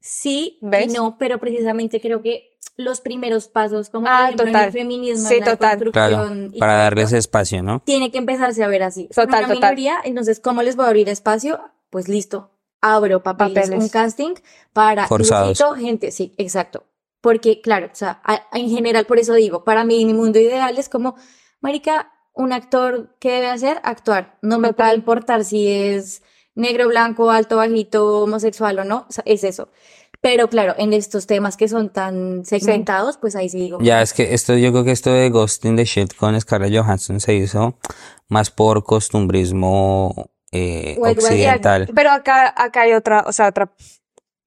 Sí, y ¿Ves? no, pero precisamente creo que los primeros pasos, como Ah, por ejemplo el feminismo, Sí, la total. Claro, construcción y para todo darles esto, espacio, ¿no? tiene que empezarse a ver así. Total, una total. minoría, entonces, ¿cómo les voy a abrir espacio? Pues listo, abro papeles, Papeles. un casting para Forzados. necesito gente, sí, exacto. Porque, claro, o sea, a- en general, por eso digo, para mí mi mundo ideal es como, marica, un actor que debe hacer, actuar. No me puede importar si es negro, blanco, alto, bajito, homosexual o no, o sea, es eso. Pero claro, en estos temas que son tan segmentados, pues ahí sí digo. Ya, es que esto, yo creo que esto de Ghost in the Shell con Scarlett Johansson se hizo más por costumbrismo eh, occidental. Pero acá, acá hay otra, o sea, otra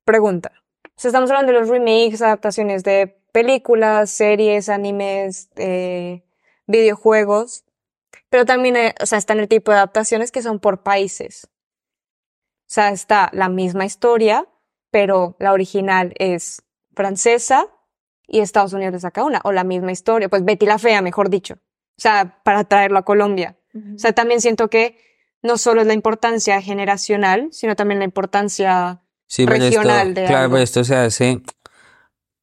pregunta. O sea, estamos hablando de los remakes, adaptaciones de películas, series, animes, eh, videojuegos, pero también, hay- o sea, están el tipo de adaptaciones que son por países. O sea, está la misma historia, pero la original es francesa y Estados Unidos le saca una, o la misma historia, pues Betty la Fea, mejor dicho. O sea, para traerlo a Colombia. O sea, también siento que no solo es la importancia generacional, sino también la importancia Sí, pero esto, regional de claro, algo. esto se hace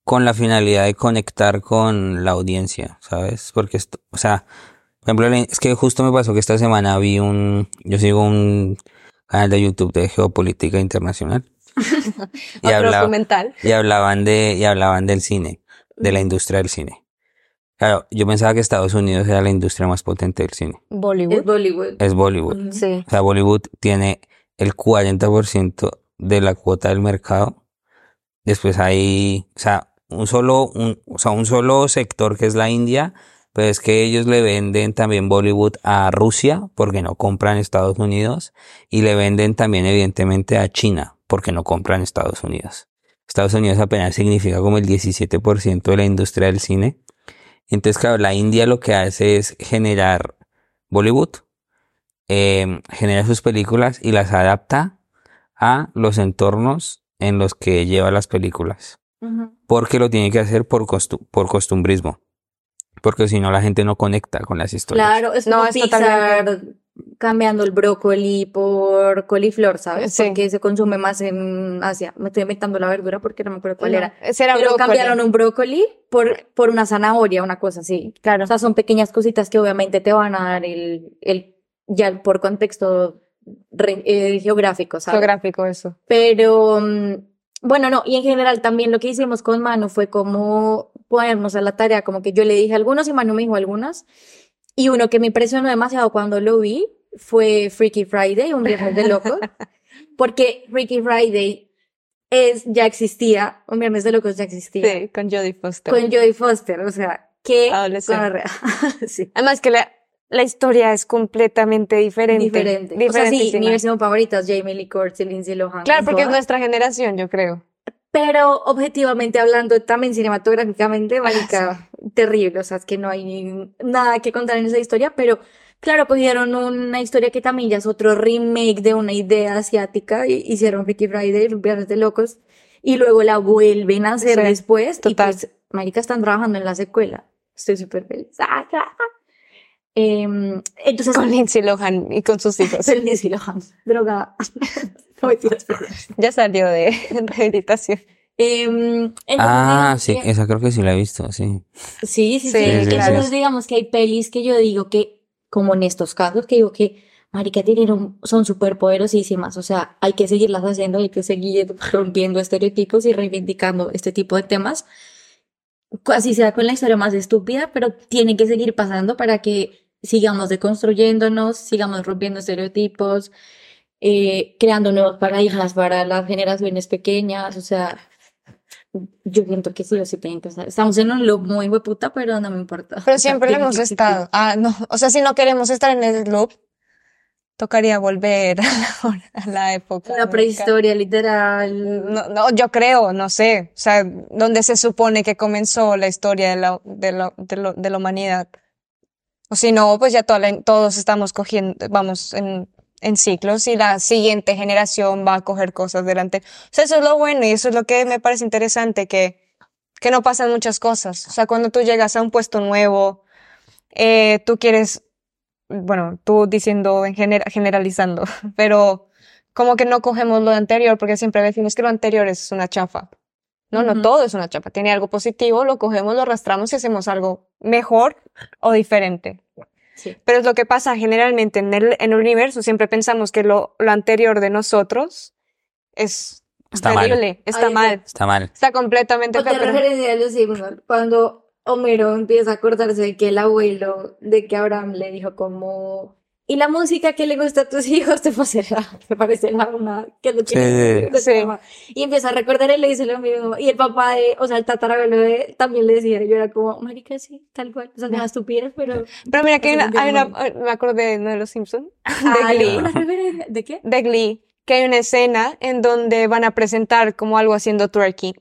con la finalidad de conectar con la audiencia, ¿sabes? Porque esto, o sea, por ejemplo, es que justo me pasó que esta semana vi un, yo sigo un canal de YouTube de geopolítica internacional y hablaba, documental. y hablaban de, y hablaban del cine, de la industria del cine. Claro, yo pensaba que Estados Unidos era la industria más potente del cine. Es Bollywood. Bollywood. Es Bollywood. Sí. O sea, Bollywood tiene el 40% de la cuota del mercado. Después hay, o sea, un solo, un, o sea, un solo sector que es la India, pero es que ellos le venden también Bollywood a Rusia porque no compran Estados Unidos y le venden también evidentemente a China. porque no compran Estados Unidos. Estados Unidos apenas significa como el 17% de la industria del cine. Entonces, claro, la India lo que hace es generar Bollywood, eh, genera sus películas y las adapta a los entornos en los que lleva las películas. Porque lo tiene que hacer por, costu por costumbrismo. Porque si no, la gente no conecta con las historias. Claro, es No, como es Pixar totalmente- cambiando el brócoli por coliflor, ¿sabes? Sí. Porque se consume más en Asia. Me estoy inventando la verdura porque no me acuerdo cuál era. Ese era Pero brócoli. cambiaron un brócoli por, por una zanahoria, una cosa así. Claro. O sea, son pequeñas cositas que obviamente te van a dar el, el ya por contexto re- eh, geográfico, ¿sabes? Geográfico eso. Pero mm, bueno, no, y en general también lo que hicimos con Manu fue como ponernos a la tarea, como que yo le dije algunos y Manu me dijo algunas. Y uno que me impresionó demasiado cuando lo vi fue Freaky Friday, un viernes de locos, porque Freaky Friday es, ya existía, un viernes de locos ya existía, Sí, con Jodie Foster. con Jodie Foster, o sea, que Adolescente. sí, Además que la, la historia es completamente diferente. diferente. O sea, sí, mi versión favorita es Jamie Lee Curtis y Lindsay Lohan. Claro, porque es nuestra generación, yo creo. Pero objetivamente hablando, también cinematográficamente, marica, terrible. O sea, es que no hay ni- nada que contar en esa historia, pero claro, cogieron una historia que también ya es otro remake de una idea asiática, y hicieron Freaky Friday, Viernes de Locos, y luego la vuelven a hacer Sí, después, y total. pues, marica, están trabajando en la secuela. Estoy súper feliz. Ah, Em, entonces, Con Lindsay Lohan y con sus hijos. Soy Lindsay Lohan. No, perdón. Ya salió de rehabilitación. Em, entonces, Ah, sí, que- esa creo que sí la he visto, sí. Sí, sí, sí. Sí, Entonces, claro. digamos que hay pelis que yo digo que, como en estos casos, que digo que, marica, tienen, son súper poderosísimas. O sea, hay que seguirlas haciendo, hay que seguir rompiendo estereotipos y reivindicando este tipo de temas. Así sea con la historia más estúpida, pero tiene que seguir pasando para que sigamos deconstruyéndonos, sigamos rompiendo estereotipos, eh, creando nuevos paradigmas para las generaciones pequeñas. O sea, yo siento que sí o sí tienen que estar. Estamos en un loop muy hueputa, pero no me importa. Pero O sea, siempre lo hemos estado. Ah, no. O sea, si no queremos estar en el loop, tocaría volver a la, a la época. La prehistoria, literal. No, no, yo creo, no sé. O sea, donde se supone que comenzó la historia de la, de la, de lo- de la humanidad. O si no, pues ya toda la- todos estamos cogiendo, vamos en, en ciclos y la siguiente generación va a coger cosas delante. O sea, eso es lo bueno y eso es lo que me parece interesante, que, que no pasan muchas cosas. O sea, cuando tú llegas a un puesto nuevo, eh, tú quieres, bueno, tú diciendo en gener- generalizando, pero como que no cogemos lo anterior porque siempre decimos que lo anterior es una chafa. No, no todo es una chafa. Tiene algo positivo, lo cogemos, lo arrastramos y hacemos algo mejor o diferente. Sí. Pero es lo que pasa generalmente en el, en el universo. Siempre pensamos que lo, lo anterior de nosotros es Está mal. terrible, está Ay, mal, Está mal. está completamente pero- Simpsons, cuando Homero empieza a acordarse de que el abuelo, de que Abraham le dijo como, y la música que le gusta a tus hijos te parecerá, te parecerá una, que lo que Sí, sí. llama. Y empieza a recordar y le dice lo mismo, y el papá de, o sea, el tatarabuelo de también le decía, yo era como, marica, sí, tal cual, o sea, una estupidez, pero... Pero mira que hay una, hay una- me acordé ¿no? de los Simpsons, Ah, de Glee, una referencia- ¿De qué? de Glee, que hay una escena en donde van a presentar como algo haciendo twerking,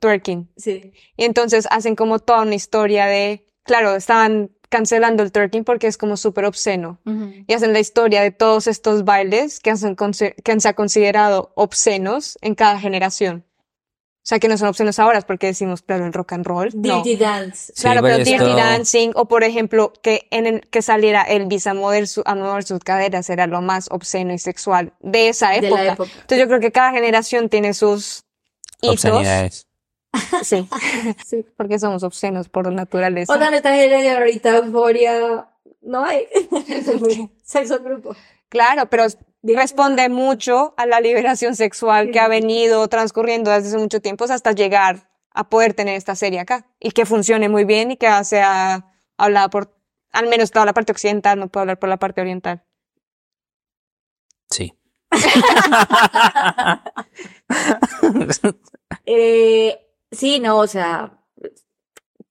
twerking. Sí. Y entonces hacen como toda una historia de, claro, estaban cancelando el twerking porque es como súper obsceno. Y hacen la historia de todos estos bailes que, hacen conse- que han se ha considerado obscenos en cada generación. O sea, que no son obscenos ahora, porque decimos, claro, el rock and roll. No. Dirty Dance. Sí, Claro, pero pero esto- Dirty Dancing, o por ejemplo, que en el, que saliera Elvis a mover, su, a mover sus caderas era lo más obsceno y sexual de esa De época. la época. Entonces yo creo que cada generación tiene sus hitos. Obscenidades. Sí, Sí. porque somos obscenos por naturaleza. O sea, esta generación ahorita euforia no hay. Sexo grupo. Claro, pero responde mucho a la liberación sexual que ha venido transcurriendo desde hace mucho tiempo hasta llegar a poder tener esta serie acá y que funcione muy bien y que sea hablada por al menos toda la parte occidental, no puedo hablar por la parte oriental. Sí. Eh, sí, no, o sea,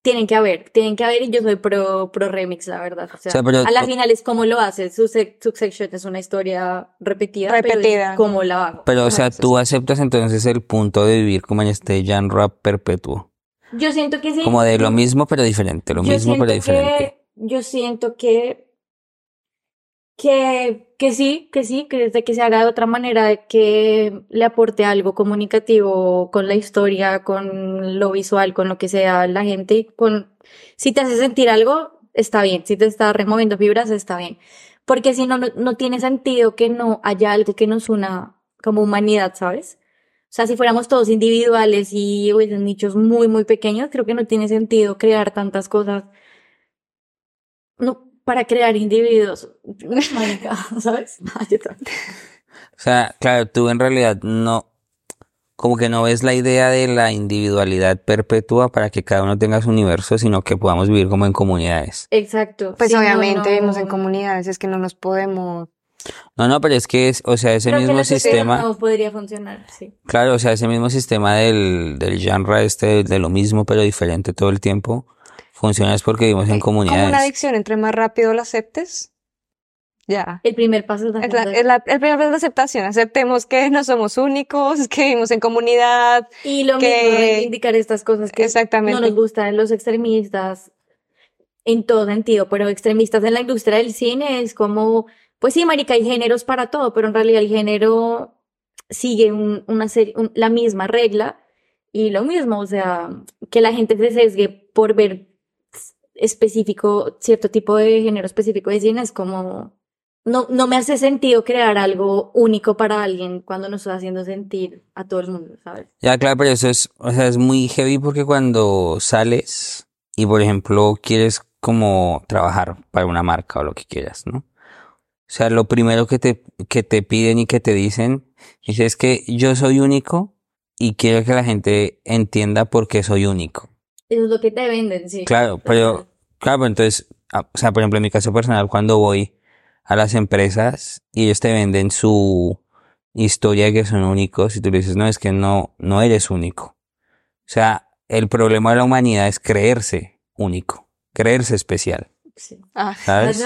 tienen que haber, tienen que haber y yo soy pro, pro remix, la verdad. O sea, O sea, pero- a la final es cómo lo haces. Succession es una historia repetida, pero Repetida. es cómo la hago. Pero, o sea, Ajá, tú aceptas entonces el punto de vivir como en este genre perpetuo. Yo siento que sí. Como de lo mismo pero diferente, lo yo mismo pero diferente. que, yo siento que, que, que sí, que sí, que desde que se haga de otra manera, que le aporte algo comunicativo con la historia, con lo visual, con lo que sea la gente, con, si te hace sentir algo, está bien, si te está removiendo fibras, está bien. Porque si no, no, no tiene sentido que no haya algo que nos una como humanidad, ¿sabes? O sea, si fuéramos todos individuales y hubiesen nichos muy, muy pequeños, creo que no tiene sentido crear tantas cosas. No, para crear individuos. Marica, ¿sabes? Ay, yo también. O sea, claro, tú en realidad no, como que no ves la idea de la individualidad perpetua para que cada uno tenga su universo, sino que podamos vivir como en comunidades. Exacto. Pues Sí, obviamente no- vivimos en comunidades, es que no nos podemos... No, no, pero es que es, o sea, ese Creo que mismo sociedad sistema, no podría funcionar, sí. claro, o sea, ese mismo sistema del, del genre este, de lo mismo pero diferente todo el tiempo, funciona es porque vivimos en Como una comunidades. adicción, entre más rápido lo aceptes, ya. El primer paso es la la- es la- el primer paso es la aceptación. Aceptemos que no somos únicos, que vivimos en comunidad. Y lo que- mismo, reivindicar estas cosas que Exactamente. no nos gustan los extremistas en todo sentido, pero extremistas en la industria del cine es como, pues sí, marica, hay géneros para todo, pero en realidad el género sigue un- una serie, un- la misma regla y lo mismo, o sea, que la gente se sesgue por ver específico, cierto tipo de género específico de cine es como, no, no me hace sentido crear algo único para alguien cuando nos estoy haciendo sentir a todo el mundo, ¿sabes? Ya, claro, pero eso es, o sea, es muy heavy porque cuando sales y, por ejemplo, quieres como trabajar para una marca o lo que quieras, ¿no? O sea, lo primero que te, que te piden y que te dicen, dice, es que yo soy único y quiero que la gente entienda por qué soy único. Eso es lo que te venden, sí. Claro, pero, claro, pero entonces, ah, o sea, por ejemplo, en mi caso personal, cuando voy a las empresas y ellos te venden su historia de que son únicos y tú le dices, no, es que no, no eres único. O sea, el problema de la humanidad es creerse único, creerse especial, Sí. Ah, ¿sabes?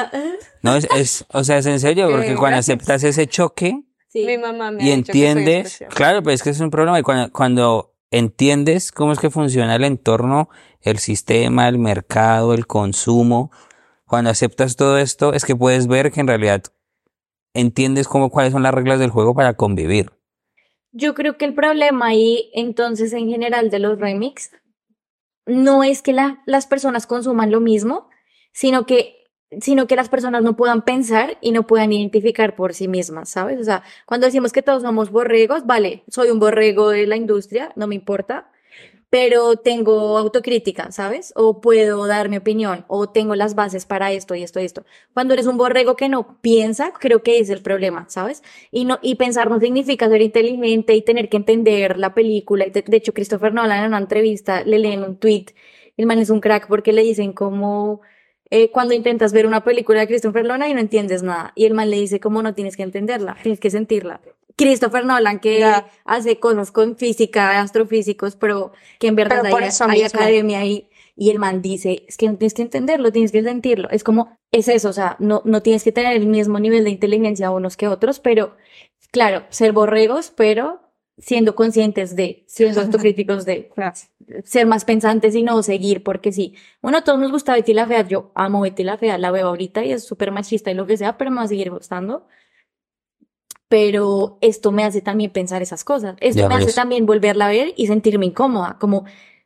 No, es, es, o sea, es en serio, porque cuando aceptas ese choque Sí. mi mamá me y ha dicho que soy entiendes, claro, pero es que es un problema y cuando, cuando entiendes cómo es que funciona el entorno, el sistema, el mercado, el consumo, cuando aceptas todo esto, es que puedes ver que en realidad entiendes cómo, cuáles son las reglas del juego para convivir. Yo creo que el problema ahí, entonces, en general de los remix, no es que la- las personas consuman lo mismo, sino que, sino que las personas no puedan pensar y no puedan identificar por sí mismas, ¿sabes? O sea, cuando decimos que todos somos borregos, vale, soy un borrego de la industria, no me importa, pero tengo autocrítica, ¿sabes? O puedo dar mi opinión, o tengo las bases para esto y esto y esto. Cuando eres un borrego que no piensa, creo que es el problema, ¿sabes? Y, no, y pensar no significa ser inteligente y tener que entender la película. De hecho, Christopher Nolan en una entrevista le leen un tweet. El man es un crack porque le dicen como eh, cuando intentas ver una película de Christopher Nolan y no entiendes nada. Y el man le dice como no tienes que entenderla, tienes que sentirla. Christopher Nolan que Ya. hace cosas con física, astrofísicos, pero que en verdad hay, hay academia ahí. Y el man dice, es que no tienes que entenderlo, tienes que sentirlo. Es como, es eso, o sea, no, no tienes que tener el mismo nivel de inteligencia unos que otros, pero claro, ser borregos, pero siendo conscientes de, siendo autocríticos de, ser más pensantes y no seguir, porque sí. Bueno, a todos nos gusta Betty la Fea, yo amo Betty la Fea, la veo ahorita y es súper machista y lo que sea, pero me va a seguir gustando. Pero esto me hace también pensar esas cosas. Esto Ya me hace también volverla a ver y sentirme incómoda, como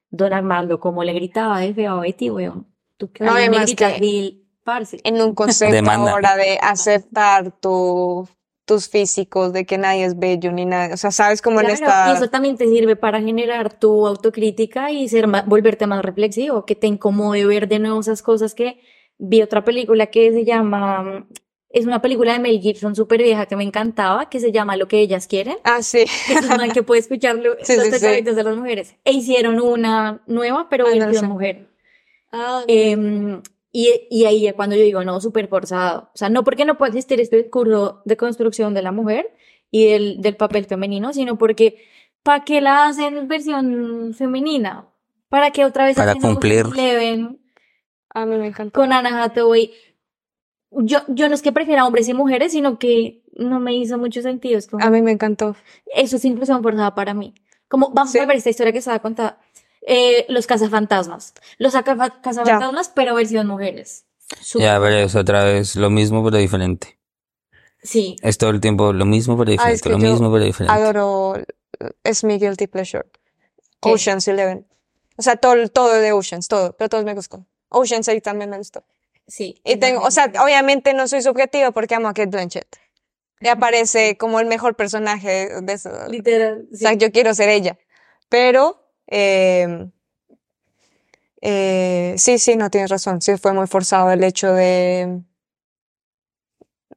Don Armando, como le gritaba de feo a Betty, weón. Tú que No, me además gritas, que- Gil, parce. En un concepto ahora de aceptar tu, tus físicos, de que nadie es bello ni nada. O sea, sabes cómo en Claro, esta. y eso también te sirve para generar tu autocrítica y ser volverte más reflexivo, que te incomode ver de nuevo esas cosas que vi otra película que se llama, es una película de Mel Gibson súper vieja que me encantaba, que se llama Lo que ellas quieren, Ah, sí. que es una que puede escucharlo Sí, los sí, de las mujeres. E hicieron una nueva, pero Ah, no mujer. Ah, Em, y, y ahí ya cuando yo digo, no, súper forzado. O sea, no porque no pueda existir este discurso de construcción de la mujer y del, del papel femenino, sino porque, ¿para qué la hacen versión femenina? para que otra vez Para cumplir. Eleven A mí me encantó. con Anna Hathaway. Yo, yo no es que prefiera hombres y mujeres, sino que no me hizo mucho sentido. Es como, A mí me encantó. eso es inclusión forzada para mí. Como, vamos Sí. a ver esta historia que estaba contada. Eh, los cazafantasmas. Los cazafantasmas, pero versión mujeres. Súper. Ya, pero es otra vez lo mismo pero diferente. Sí. Es todo el tiempo lo mismo pero Ah, diferente, es que lo yo mismo pero diferente. Adoro, es mi guilty pleasure. ¿Qué? Ocean's Eleven. O sea, todo, todo de Oceans, todo, pero todos me gustó. Ocean's 8 también me gustó. Sí. Y tengo, o sea, obviamente no soy subjetiva porque amo a Kate Blanchett. Y aparece como el mejor personaje de eso. Literal. O sea, yo quiero ser ella. Pero, eh, eh, sí, sí, no tienes razón. Sí, fue muy forzado el hecho de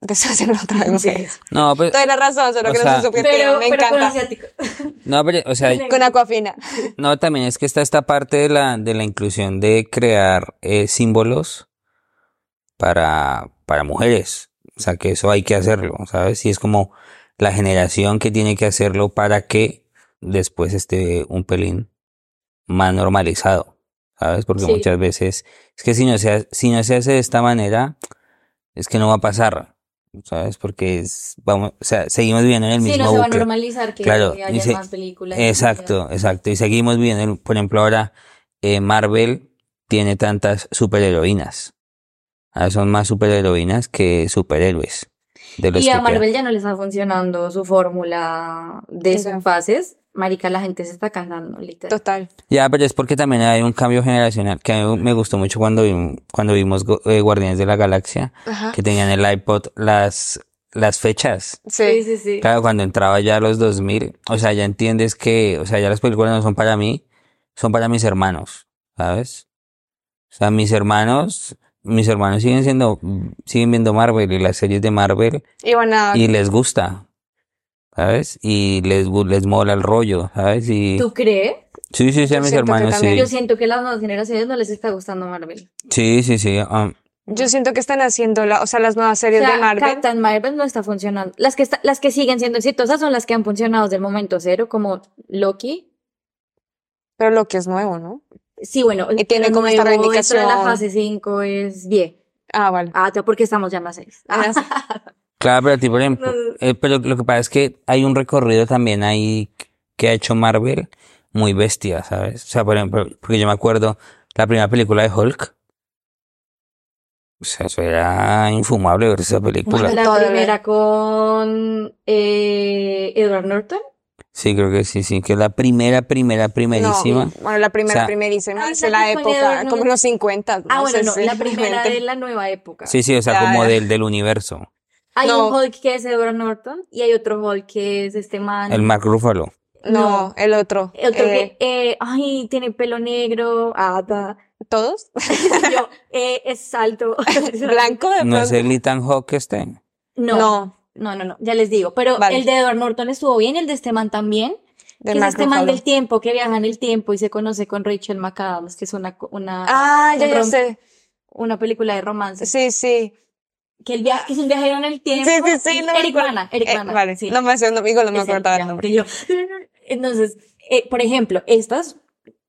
deshacerlo otra vez. mujeres. No, pero, Tienes razón, solo que no sea- soy subjetiva. Pero, me pero con encanta. asiático. no, pero, o sea, Con Aquafina. no, también es que está esta parte de la, de la inclusión de crear eh, símbolos para, para mujeres. O sea, que eso hay que hacerlo, ¿sabes? Y es como la generación que tiene que hacerlo para que después esté un pelín más normalizado, ¿sabes? Porque Sí. muchas veces es que si no se, ha- si no se hace de esta manera, es que no va a pasar, ¿sabes? Porque es, vamos, o sea, seguimos viviendo en el Sí, mismo no se va a normalizar que Claro, haya dice- más películas. Exacto, exacto. Y seguimos viendo, por ejemplo, ahora eh, Marvel tiene tantas superheroínas. Ahora son más superheroínas que superhéroes. De los Y que a quedan. Marvel ya no le está funcionando su fórmula de sus fases. Marica, la gente se está cansando, literal. Total. Ya, pero es porque también hay un cambio generacional que a mí me gustó mucho cuando, cuando vimos eh, Guardianes de la Galaxia, Ajá. que tenían el iPod las, las fechas. Sí, Sí. sí, sí. Claro, cuando entraba ya a los 2000, o sea, ya entiendes que, o sea, ya las películas no son para mí, son para mis hermanos, ¿sabes? O sea, mis hermanos, mis hermanos siguen siendo, siguen viendo Marvel y las series de Marvel Y van a... y les gusta, ¿sabes? Y les, les mola el rollo, ¿sabes? Y ¿Tú crees? sí, sí, sí, a Yo mis siento que hermanos, también. sí. Yo siento que a las nuevas generaciones no les está gustando Marvel. Sí, sí, sí. um, Yo siento que están haciendo, la, o sea, las nuevas O series sea, de Marvel. Captain Marvel no está funcionando. Las que, está- las que siguen siendo exitosas son las que han funcionado desde el momento cero, como Loki. Pero lo que es nuevo, ¿no? Sí, bueno, Y tiene como esta nuevo dentro de la reivindicación. fase 5 es 10. Ah, vale. Ah, ya porque estamos ya en la 6. Ah, sí. Claro, pero a ti, por ejemplo, eh, pero lo que pasa es que hay un recorrido también ahí que ha hecho Marvel muy bestia, ¿sabes? O sea, por ejemplo, porque yo me acuerdo la primera película de Hulk. O sea, eso era infumable ver esa película. La primera con eh, Edward Norton. Sí, creo que sí, sí, que es la primera, primera, primerísima. No, bueno, la primera, O sea- primerísima, Ah, es la en la de época, como en los 50. Ah, bueno, no, la primera de la nueva época. Sí, sí, o sea, Ya, como ya. del, del universo. Hay No. un Hulk que es Edward Norton y hay otro Hulk que es este man. El Mark Ruffalo. No, No. el otro. Otro Eh, que, eh, ay, tiene pelo negro. Ah, ta. ¿Todos? Yo, eh, es alto. ¿Blanco de ¿No es el Ethan Hawke este? No, no, No, no, no, ya les digo. Pero Vale. el de Edward Norton estuvo bien, el de este man también. de que es este man del tiempo, que viaja en el tiempo y se conoce con Rachel McAdams, que es una, una, Ah, ya, un ya sé. una película de romance. Sí, sí. Que, el via- que es un viajero en el tiempo. Sí, sí, sí. no Eric. Bana, Eric Eh, Bana, vale, sí. no me sé, no, digo, no me acordaba el nombre. yo- Entonces, eh, por ejemplo, estas,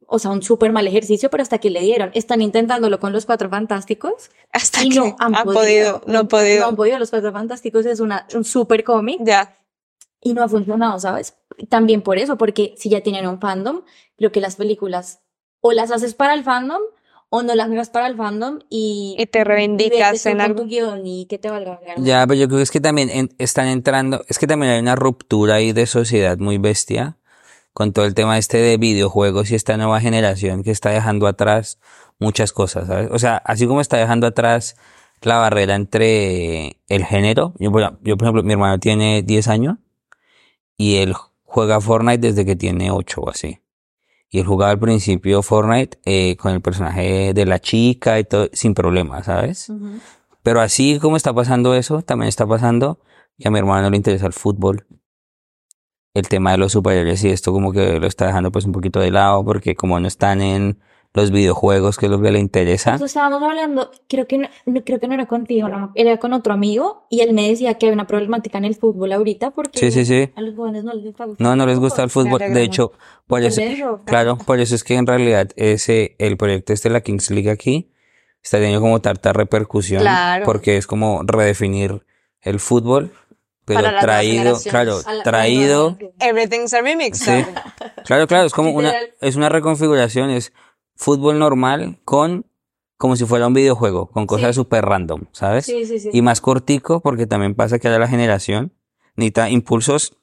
o sea, un súper mal ejercicio, pero hasta que le dieron. Están intentándolo con los cuatro fantásticos Hasta y que no han, podido. no han podido. No han podido. Los cuatro fantásticos es una, un súper cómic Ya. y no ha funcionado, ¿sabes? También por eso, porque si ya tienen un fandom, creo que las películas o las haces para el fandom o no las hagas para el fandom y, Y te reivindicas en con algo. tu guion y que te valga. Ya, pero yo creo que es que también en- están entrando, es que también hay una ruptura ahí de sociedad muy bestia con todo el tema este de videojuegos y esta nueva generación que está dejando atrás muchas cosas, ¿sabes? O sea, así como está dejando atrás la barrera entre el género, yo, por- yo por ejemplo, mi hermano tiene 10 años y él juega Fortnite desde que tiene 8 o así. Y él jugaba al principio Fortnite eh, con el personaje de la chica y todo, sin problema, ¿sabes? Pero así como está pasando eso, también está pasando que a mi hermano le interesa el fútbol. El tema de los superhéroes y esto como que lo está dejando pues un poquito de lado porque como no están en los videojuegos, que es lo que le interesa. Eso estábamos hablando, creo que no, creo que no era contigo, no, era con otro amigo y él me decía que hay una problemática en el fútbol ahorita porque Sí, sí, sí. a los jóvenes no les gusta el No, no les gusta el fútbol. De hecho, por eso, claro, por eso es que en realidad ese, el proyecto este de la Kings League aquí está teniendo como tanta repercusión. Claro. Porque es como redefinir el fútbol, pero Para traído, claro, traído. Everything's a remix. Sí. Claro, claro, es como una, es una reconfiguración, es fútbol normal con, como si fuera un videojuego, con cosas Sí. súper random, ¿sabes? Sí, sí, sí. Y más cortico, porque también pasa que ahora la generación necesita impulsos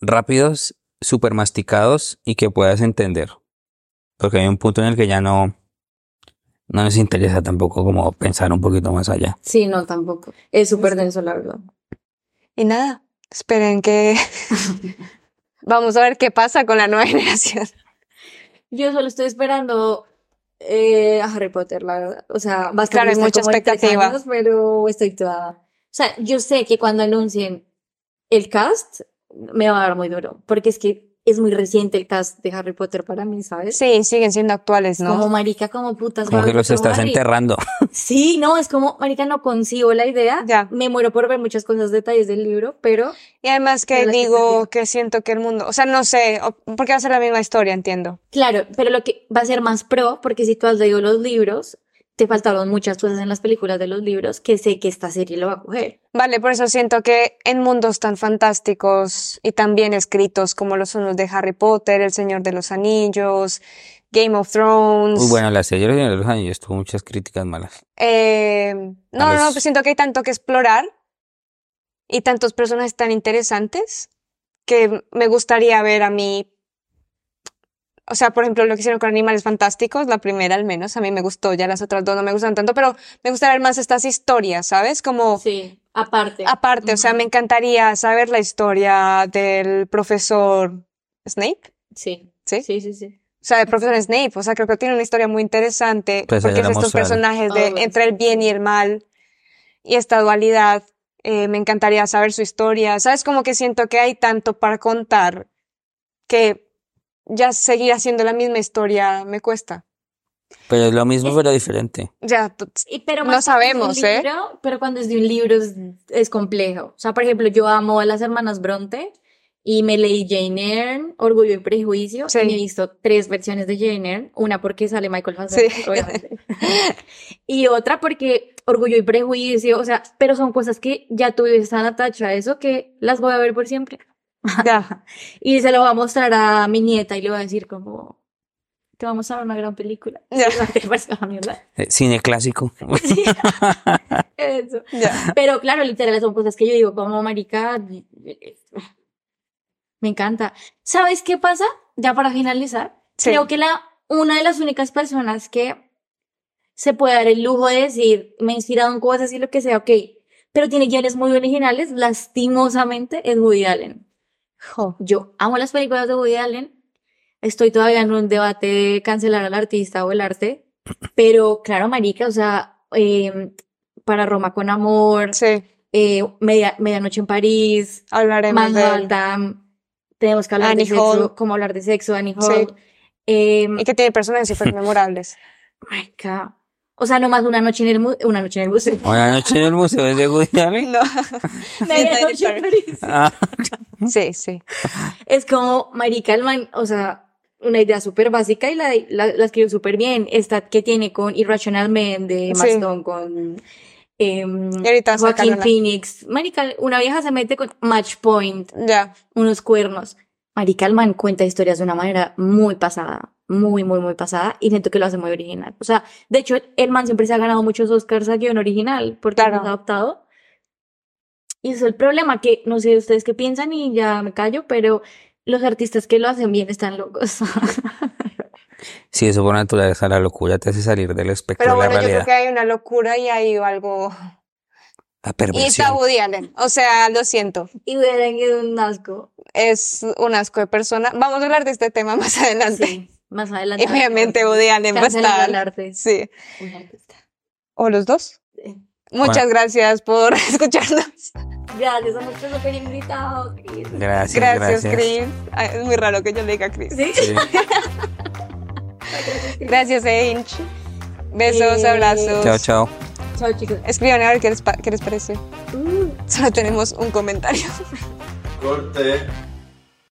rápidos, súper masticados y que puedas entender. Porque hay un punto en el que ya no, no les interesa tampoco como pensar un poquito más allá. Sí, no, tampoco. Es súper denso, la verdad. Y nada, esperen que vamos a ver qué pasa con la nueva generación. Yo solo estoy esperando eh, a Harry Potter, la verdad. O sea, va a estar Claro, lista mucha expectativa. años, pero estoy toda... O sea, yo sé que cuando anuncien el cast, me va a dar muy duro. Porque es que es muy reciente el cast de Harry Potter para mí, ¿sabes? Sí, siguen siendo actuales, Como ¿no? marica, como putas. Como que los estás Harry. enterrando. Sí, no, es como, marica, no concibo la idea. Ya. Me muero por ver muchas cosas, detalles del libro, pero Y además que digo que siento que el mundo, o sea, no sé, porque va a ser la misma historia, entiendo. claro, pero lo que va a ser más pro, porque si tú has leído los libros, te faltaron muchas cosas en las películas de los libros que sé que esta serie lo va a coger. Vale, por eso siento que en mundos tan fantásticos y tan bien escritos como los son los de Harry Potter, El Señor de los Anillos, Game of Thrones. Muy bueno, la serie de los años tuvo muchas críticas malas. eh, no, no, pues siento que hay tanto que explorar y tantos personajes tan interesantes que me gustaría ver a mí. O sea, por ejemplo, lo que hicieron con Animales Fantásticos, la primera al menos, a mí me gustó, ya las otras dos no me gustan tanto, pero me gustaría ver más estas historias, ¿sabes? Como Sí, aparte. Aparte, o sea, me encantaría saber la historia del profesor Snape, Sí, ¿sí? sí, sí, sí. O sea, del profesor Snape, o sea, creo que tiene una historia muy interesante Pues porque es estos personajes de entre el bien y el mal y esta dualidad. eh, me encantaría saber su historia, ¿sabes? Como que siento que hay tanto para contar que ya seguir haciendo la misma historia me cuesta. Pero es lo mismo, Es- pero diferente. Ya, Y, pero No sabemos, ¿eh? Pero cuando es de un libro es, es complejo. O sea, por ejemplo, yo amo a las hermanas Bronte y me leí Jane Eyre, Orgullo y Prejuicio, Sí. y me he visto tres versiones de Jane Eyre. Una porque sale Michael Fassbender, Sí. y otra porque Orgullo y Prejuicio, o sea, pero son cosas que ya tú vives tan atacha a eso que las voy a ver por siempre. ya. Y se lo voy a mostrar a mi nieta y le voy a decir como, te vamos a dar una gran película. Ya. ¿Te parece una mierda? Eh, Cine clásico. Eso. Ya. Pero claro, literal, son cosas que yo digo como marica. Me encanta. ¿Sabes qué pasa? Ya para finalizar, Sí. creo que la, una de las únicas personas que se puede dar el lujo de decir, me he inspirado en cosas y lo que sea, ok, pero tiene guiones muy originales, lastimosamente, es Woody Allen. Jo. Yo amo las películas de Woody Allen. Estoy todavía en un debate de cancelar al artista o el arte. Pero claro, marica, o sea, eh, para Roma con amor, Sí, eh, Media- Medianoche en París, hablaremos de. Manhattan, tenemos que hablar Annie de sexo, Hall. cómo hablar de sexo, Annie Sí. Hall. Eh, Y que tiene personajes súper memorables. marica, o sea, nomás una noche en el, mu- una noche en el museo. Una noche en el museo de Woody Allen. No. Medianoche en París. Ah, Sí, sí. Es como, marica, el man, o sea, una idea súper básica y la, la, la escribió súper bien. Esta que tiene con Irrational Man de Emma Sí. Con em, Joaquin sacaron la- Phoenix. Marica, una vieja se mete con Match Point, Ya. unos cuernos. Marica, el man cuenta historias de una manera muy pasada, muy, muy, muy pasada, y siento que lo hace muy original. O sea, de hecho, el man siempre se ha ganado muchos Oscars a guion original, porque Claro. lo ha adaptado. Y ese es el problema, que no sé ustedes qué piensan y ya me callo, pero los artistas que lo hacen bien están locos. Sí, eso por naturaleza, la locura te hace salir del espectro Pero de la bueno, yo creo realidad. que hay una locura y hay algo. La Y perversión. está Woody Allen. O sea, lo siento. y hubieran ido un asco. Es un asco de persona. Vamos a hablar de este tema más adelante. Sí, más adelante. Obviamente Woody Allen va a estar. Sí. ¿O los dos? Sí. Muchas gracias por escucharnos. Gracias a nuestro super invitado, Chris. Gracias, Gracias, gracias. Chris. Ay, es muy raro que yo le diga Chris. Sí. Sí. Gracias, Einch. Besos, Eh, abrazos. Chao, chao. Chao, chicos. Escriban a ver qué les, pa- qué les parece. Solo tenemos un comentario. Corte.